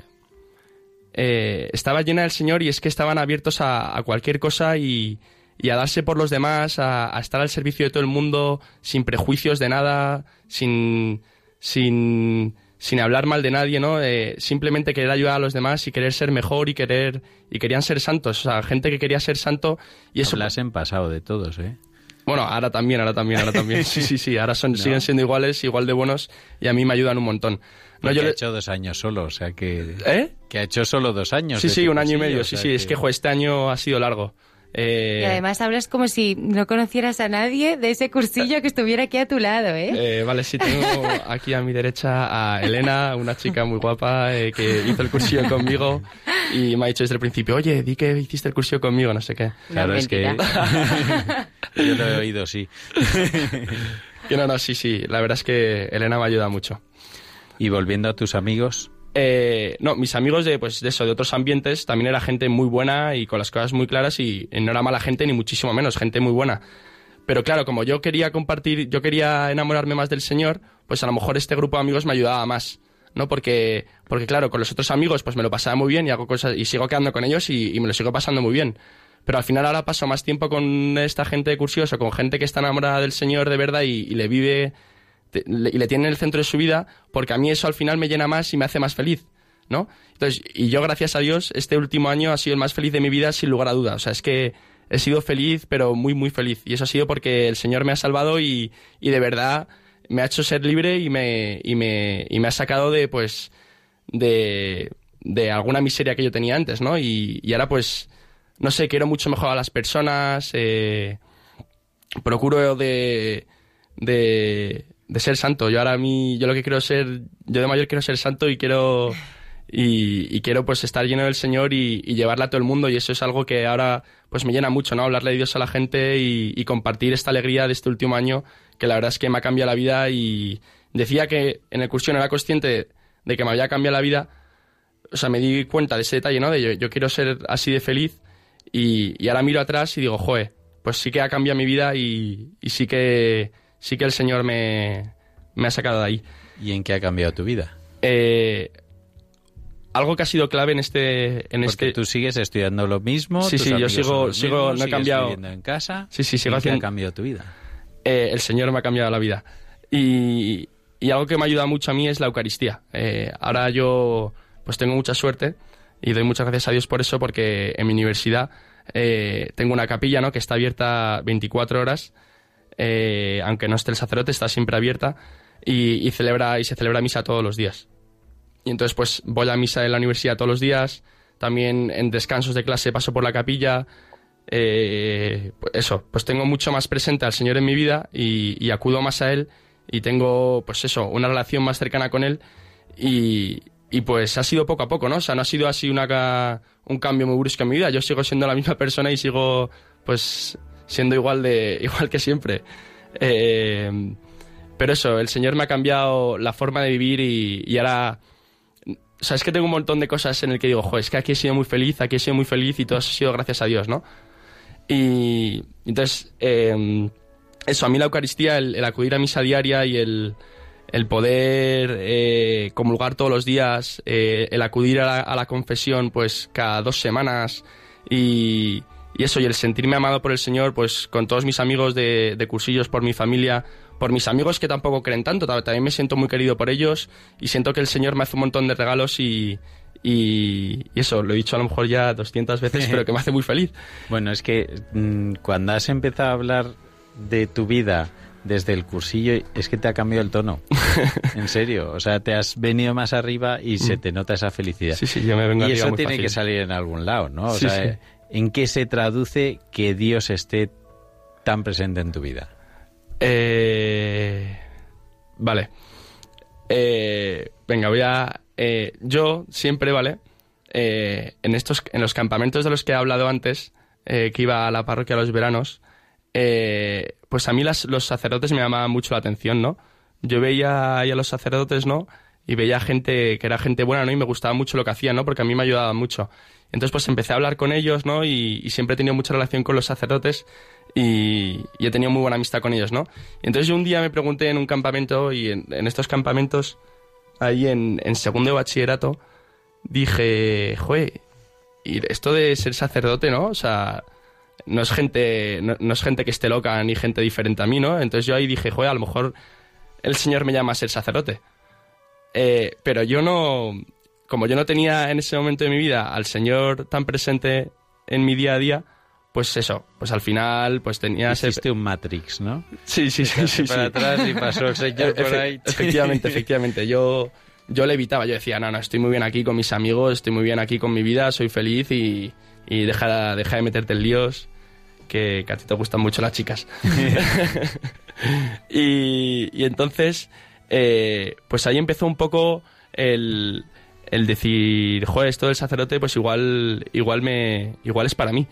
estaba llena del Señor y es que estaban abiertos a, a cualquier cosa y, y a darse por los demás, a, a estar al servicio de todo el mundo, sin prejuicios de nada, sin, sin, sin hablar mal de nadie, ¿no? Eh, simplemente querer ayudar a los demás y querer ser mejor y querer y querían ser santos, o sea, gente que quería ser santo y eso Hablas en pasado de todos, ¿eh? bueno, ahora también, ahora también, ahora también. Sí, sí, sí, ahora son, No. siguen siendo iguales, igual de buenos y a mí me ayudan un montón. No, yo ha le- hecho dos años solo, o sea que... ¿Eh? Que ha hecho solo dos años. Sí, sí, un año y medio, sí, sí, es que jo, este año ha sido largo. Eh, Y además hablas como si no conocieras a nadie de ese cursillo que estuviera aquí a tu lado, ¿eh? eh, vale, sí, tengo aquí a mi derecha a Elena, una chica muy guapa eh, que hizo el cursillo conmigo y me ha dicho desde el principio, oye, di que hiciste el cursillo conmigo, no sé qué. Claro, es que... Yo lo he oído, sí. Que no, no, sí, sí, la verdad es que Elena me ayuda mucho. Y volviendo a tus amigos, Eh, no, mis amigos de, pues, de eso, de otros ambientes, también era gente muy buena y con las cosas muy claras y no era mala gente ni muchísimo menos, gente muy buena. Pero claro, como yo quería compartir, yo quería enamorarme más del Señor, pues a lo mejor este grupo de amigos me ayudaba más, ¿no? Porque, porque claro, con los otros amigos pues me lo pasaba muy bien y hago cosas y sigo quedando con ellos y, me lo sigo pasando muy bien. Pero al final ahora paso más tiempo con esta gente de cursioso, con gente que está enamorada del Señor de verdad y le vive y le tiene en el centro de su vida, porque a mí eso al final me llena más y me hace más feliz, ¿no? Entonces, y yo gracias a Dios, este último año ha sido el más feliz de mi vida sin lugar a dudas. O sea, es que he sido feliz, pero muy, muy feliz. Y eso ha sido porque el Señor me ha salvado y, y de verdad me ha hecho ser libre y me, y me, y me ha sacado de, pues, de, de alguna miseria que yo tenía antes, ¿no? Y, y ahora, pues, no sé, quiero mucho mejor a las personas, eh, procuro de, de, de ser santo. Yo ahora a mí, yo lo que quiero ser, yo de mayor quiero ser santo y quiero, y, quiero pues estar lleno del Señor y, llevarla a todo el mundo y eso es algo que ahora pues me llena mucho, ¿no? Hablarle de Dios a la gente y, compartir esta alegría de este último año que la verdad es que me ha cambiado la vida y decía que en el cursión era consciente de que me había cambiado la vida, o sea, me di cuenta de ese detalle, ¿no? De yo, yo quiero ser así de feliz y, ahora miro atrás y digo, joe, pues sí que ha cambiado mi vida y sí que sí que el Señor me, me ha sacado de ahí. ¿y en qué ha cambiado tu vida? Eh, algo que ha sido clave en este en Porque este tú sigues estudiando lo mismo, Sí, sí, yo sigo- sigo- mismos, no he cambiado. en casa. Sí, sí, sigo ¿En qué haciendo- ha cambiado tu vida? eh, el Señor me ha cambiado la vida. Y, y algo que me ayuda mucho a mí es la Eucaristía. Eh, ahora yo pues tengo mucha suerte y doy muchas gracias a Dios por eso porque en mi universidad eh, tengo una capilla ¿no? que está abierta 24 horas, eh, aunque no esté el sacerdote, está siempre abierta y, celebra, y se celebra misa todos los días. Y entonces pues voy a misa en la universidad todos los días, también en descansos de clase paso por la capilla, eh, pues eso, pues tengo mucho más presente al Señor en mi vida y, acudo más a Él y tengo, pues eso, una relación más cercana con Él y, y pues ha sido poco a poco, ¿no? O sea, no ha sido así un cambio muy brusco en mi vida. Yo sigo siendo la misma persona y sigo, pues, siendo igual de igual que siempre. Eh, pero eso, el Señor me ha cambiado la forma de vivir y, y ahora... O sea, es que tengo un montón de cosas en el que digo, jo, es que aquí he sido muy feliz, aquí he sido muy feliz y todo eso ha sido gracias a Dios, ¿no? Y entonces, eh, eso, a mí la Eucaristía, el, el acudir a misa diaria y el, el poder eh, comulgar todos los días, eh, el acudir a la, a la confesión pues cada dos semanas y, y eso, y el sentirme amado por el Señor, pues con todos mis amigos de, de cursillos, por mi familia, por mis amigos que tampoco creen tanto, ta- también me siento muy querido por ellos y siento que el Señor me hace un montón de regalos y, y, eso, lo he dicho a lo mejor ya 200 veces, pero que me hace muy feliz. Bueno, es que mm, cuando has empezado a hablar de tu vida desde el cursillo, es que te ha cambiado el tono. en serio. O sea, te has venido más arriba y se Mm. te nota esa felicidad. Sí, sí, yo me vengo y eso tiene fácil. que salir en algún lado, ¿no? O Sí, sea, sí. ¿En qué se traduce que Dios esté tan presente en tu vida? Eh, vale. Eh, venga, voy a. eh, yo siempre, ¿vale? Eh, en estos, en los campamentos de los que he hablado antes, que iba a la parroquia los veranos, pues a mí los sacerdotes me llamaban mucho la atención, ¿no? Yo veía a los sacerdotes, ¿no? Y veía gente que era gente buena, ¿no? Y me gustaba mucho lo que hacían, ¿no? Porque a mí me ayudaba mucho. Entonces, pues empecé a hablar con ellos, ¿no? Y, siempre he tenido mucha relación con los sacerdotes y, he tenido muy buena amistad con ellos, ¿no? Y entonces yo un día me pregunté en un campamento y en, estos campamentos, ahí en, segundo bachillerato, dije, joder, y esto de ser sacerdote, ¿no? O sea, no es gente, no, es gente que esté loca ni gente diferente a mí, ¿no? Entonces yo ahí dije, joder, a lo mejor el Señor me llama a ser sacerdote. Eh, pero yo no, como yo no tenía en ese momento de mi vida al Señor tan presente en mi día a día, pues eso, pues al final pues tenía ese... Hiciste un Matrix, ¿no? Sí, sí, sí, sí. para sí. atrás y pasó el señor por ahí. Efectivamente, efectivamente. Yo, yo le evitaba, yo decía, no, no, estoy muy bien aquí con mis amigos, estoy muy bien aquí con mi vida, soy feliz y, y deja, deja de meterte en líos, que, que a ti te gustan mucho las chicas. y, y entonces, eh, pues ahí empezó un poco el, el decir, joder, esto del sacerdote, pues igual, igual me, igual es para mí.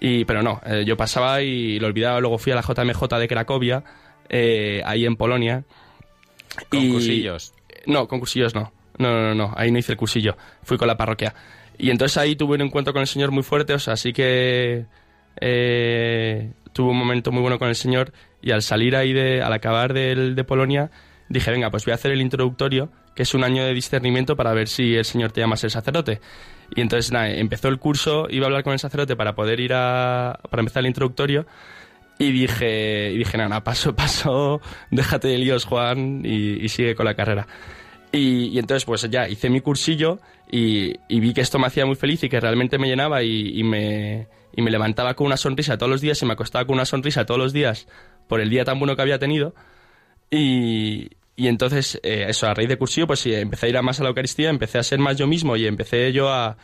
Y, pero no, eh, yo pasaba y lo olvidaba, luego fui a la JMJ de Cracovia, eh, ahí en Polonia. Con Y- cursillos. No, con cursillos no. No, no, no, no, ahí no hice el cursillo, fui con la parroquia. Y entonces ahí tuve un encuentro con el Señor muy fuerte, o sea, así que eh, tuve un momento muy bueno con el Señor y al salir ahí, de, al acabar del, de Polonia, dije, venga, pues voy a hacer el introductorio, que es un año de discernimiento para ver si el Señor te llama a ser sacerdote. Y entonces, nada, empezó el curso, iba a hablar con el sacerdote para poder ir a... para empezar el introductorio. Y dije, y dije, nada, paso, paso, déjate de líos, Juan, y, sigue con la carrera. Y, entonces, pues ya hice mi cursillo y, vi que esto me hacía muy feliz y que realmente me llenaba y me, y me levantaba con una sonrisa todos los días y me acostaba con una sonrisa todos los días por el día tan bueno que había tenido. Y, y entonces, eh, eso, a raíz de cursillo, pues sí, empecé a ir a más a la Eucaristía, empecé a ser más yo mismo y empecé yo a,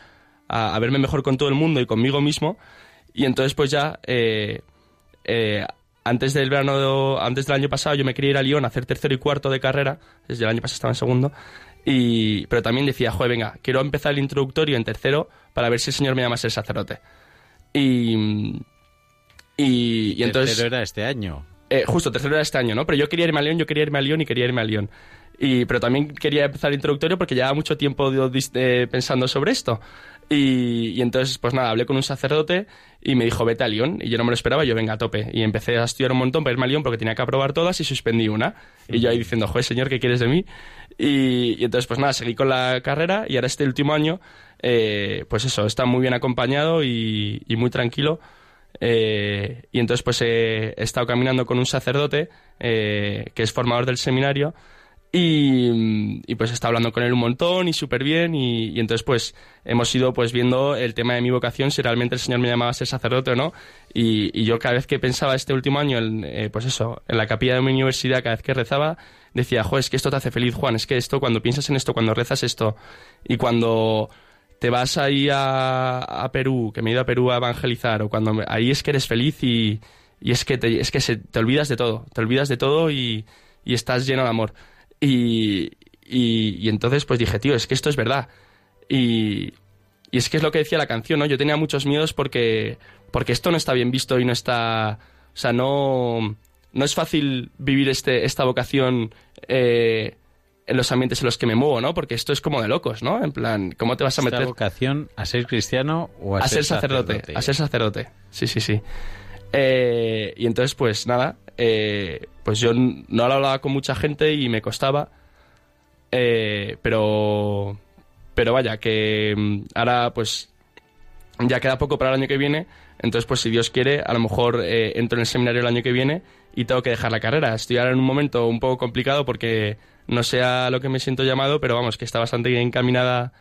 a, a verme mejor con todo el mundo y conmigo mismo. Y entonces, pues ya, eh, eh, antes del verano, antes del año pasado, yo me quería ir a Lyon a hacer tercero y cuarto de carrera, desde el año pasado estaba en segundo, y, pero también decía, joder, venga, quiero empezar el introductorio en tercero para ver si el Señor me llama a ser sacerdote. Y, y, y entonces... Tercero era este año. Eh, justo, tercero era este año, ¿no? Pero yo quería irme a León, yo quería irme a León y quería irme a León. Y, pero también quería empezar el introductorio porque llevaba mucho tiempo eh, pensando sobre esto. Y, entonces, pues nada, hablé con un sacerdote y me dijo, vete a León. Y yo no me lo esperaba, yo venga a tope. Y empecé a estudiar un montón para irme a León porque tenía que aprobar todas y suspendí una. Y yo ahí diciendo, joder, señor, ¿qué quieres de mí? Y, entonces, pues nada, seguí con la carrera y ahora este último año, eh, pues eso, está muy bien acompañado y muy tranquilo. Eh, y entonces pues eh, he estado caminando con un sacerdote eh, que es formador del seminario y, y, pues he estado hablando con él un montón y súper bien y, y entonces pues hemos ido pues viendo el tema de mi vocación si realmente el Señor me llamaba a ser sacerdote o no. Y, y yo cada vez que pensaba este último año en, eh, pues eso en la capilla de mi universidad cada vez que rezaba decía joder es que esto te hace feliz Juan es que esto cuando piensas en esto cuando rezas esto y cuando te vas ahí a, a Perú, que me he ido a Perú a evangelizar, o cuando ahí es que eres feliz y, y es que, te, es que se- te olvidas de todo, te olvidas de todo y, y estás lleno de amor. Y, y, y entonces pues dije, tío, es que esto es verdad. Y, y es que es lo que decía la canción, ¿no? Yo tenía muchos miedos porque, porque esto no está bien visto y no está... O sea, no, no es fácil vivir este, esta vocación eh, en los ambientes en los que me muevo, ¿no? Porque esto es como de locos, ¿no? En plan, ¿cómo te vas a ¿Esta meter...? vocación a ser cristiano o a, a ser sacerdote, a ser sacerdote. Sí, sí, sí. Eh, y entonces, pues nada, eh, pues yo no hablaba con mucha gente y me costaba, eh, pero, pero vaya, que mm, ahora pues ya queda poco para el año que viene, entonces pues si Dios quiere, a lo mejor eh, entro en el seminario el año que viene y tengo que dejar la carrera. Estoy ahora en un momento un poco complicado porque no sé a lo que me siento llamado, pero vamos, que está bastante encaminada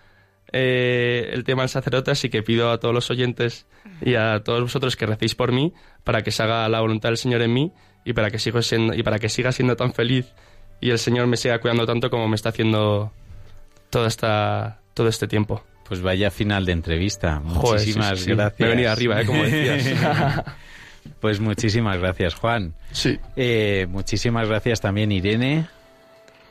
eh, el tema del sacerdote, así que pido a todos los oyentes y a todos vosotros que recéis por mí para que se haga la voluntad del Señor en mí y para que sigo siendo y para que siga siendo tan feliz y el Señor me siga cuidando tanto como me está haciendo toda esta todo este tiempo. Pues vaya final de entrevista. Joder, Muchísimas sí, sí. gracias. Me venido arriba, ¿eh? Como decías. pues muchísimas gracias, Juan. Sí. Eh, muchísimas gracias también, Irene.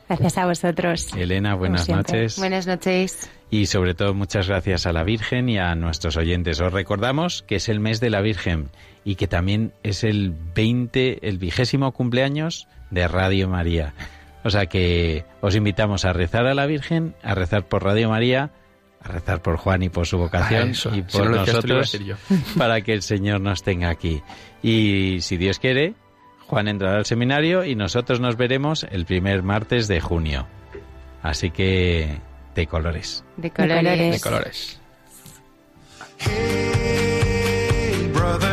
Gracias a vosotros. Elena, buenas noches. Buenas noches. Y sobre todo muchas gracias a la Virgen y a nuestros oyentes. Os recordamos que es el mes de la Virgen y que también es el 20, el vigésimo cumpleaños de Radio María. O sea que os invitamos a rezar a la Virgen, a rezar por Radio María, a rezar por Juan y por su vocación Ah, eso. y por nosotros para que el Señor nos tenga aquí. Y si Dios quiere, Juan entrará al seminario y nosotros nos veremos el primer martes de junio. Así que de colores. De colores. De colores. Hey, brother,